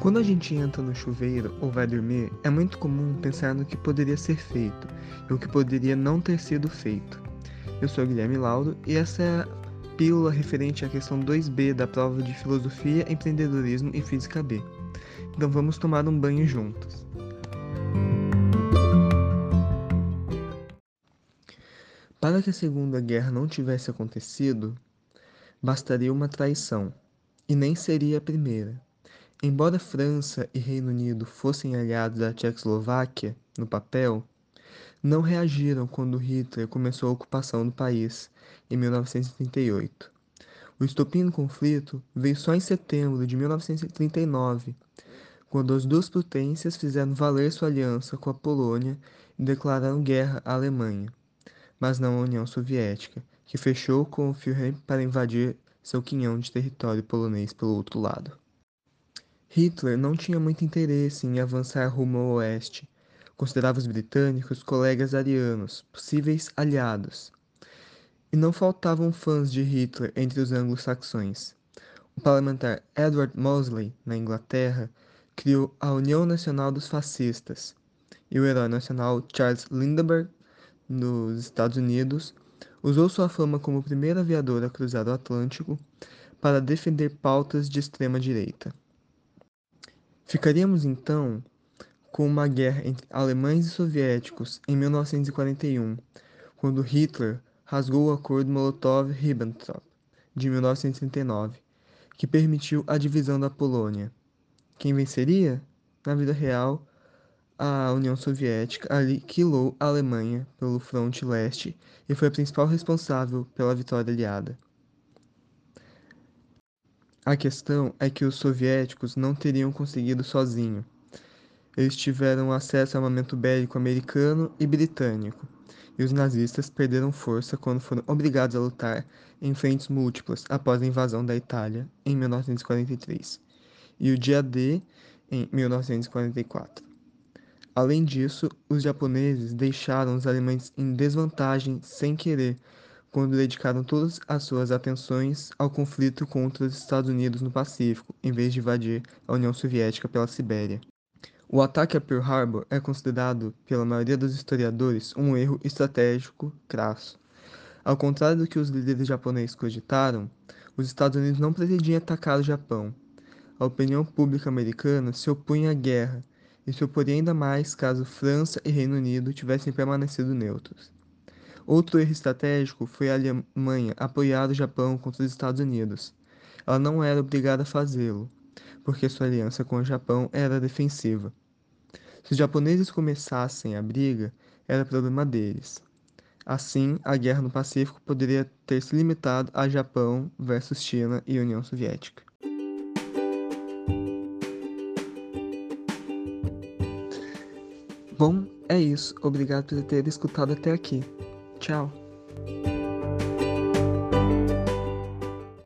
Quando a gente entra no chuveiro ou vai dormir, é muito comum pensar no que poderia ser feito e o que poderia não ter sido feito. Eu sou Guilherme Lauro e essa é a pílula referente à questão 2B da prova de Filosofia, Empreendedorismo e Física B. Então vamos tomar um banho juntos. Para que a Segunda Guerra não tivesse acontecido, bastaria uma traição, e nem seria a primeira. Embora França e Reino Unido fossem aliados da Tchecoslováquia no papel, não reagiram quando Hitler começou a ocupação do país em 1938. O estopim do conflito veio só em setembro de 1939, quando as duas potências fizeram valer sua aliança com a Polônia e declararam guerra à Alemanha, mas não à União Soviética, que fechou com o Führer para invadir seu quinhão de território polonês pelo outro lado. Hitler não tinha muito interesse em avançar rumo ao oeste. Considerava os britânicos colegas arianos, possíveis aliados. E não faltavam fãs de Hitler entre os anglo-saxões. O parlamentar Edward Mosley, na Inglaterra, criou a União Nacional dos Fascistas, e o herói nacional Charles Lindbergh, nos Estados Unidos, usou sua fama como primeiro aviador a cruzar o Atlântico para defender pautas de extrema direita. Ficaríamos então com uma guerra entre alemães e soviéticos em 1941, quando Hitler rasgou o acordo Molotov-Ribbentrop de 1939, que permitiu a divisão da Polônia. Quem venceria? Na vida real, a União Soviética aniquilou a Alemanha pelo fronte leste e foi a principal responsável pela vitória aliada. A questão é que os soviéticos não teriam conseguido sozinho. Eles tiveram acesso ao armamento bélico americano e britânico, e os nazistas perderam força quando foram obrigados a lutar em frentes múltiplas após a invasão da Itália em 1943 e o dia D em 1944. Além disso, os japoneses deixaram os alemães em desvantagem sem querer quando dedicaram todas as suas atenções ao conflito contra os Estados Unidos no Pacífico, em vez de invadir a União Soviética pela Sibéria. O ataque a Pearl Harbor é considerado, pela maioria dos historiadores, um erro estratégico crasso. Ao contrário do que os líderes japoneses cogitaram, os Estados Unidos não pretendiam atacar o Japão. A opinião pública americana se opunha à guerra e se oporia ainda mais caso França e Reino Unido tivessem permanecido neutros. Outro erro estratégico foi a Alemanha apoiar o Japão contra os Estados Unidos. Ela não era obrigada a fazê-lo, porque sua aliança com o Japão era defensiva. Se os japoneses começassem a briga, era problema deles. Assim, a guerra no Pacífico poderia ter se limitado a Japão versus China e União Soviética. Bom, é isso. Obrigado por ter escutado até aqui. Tchau!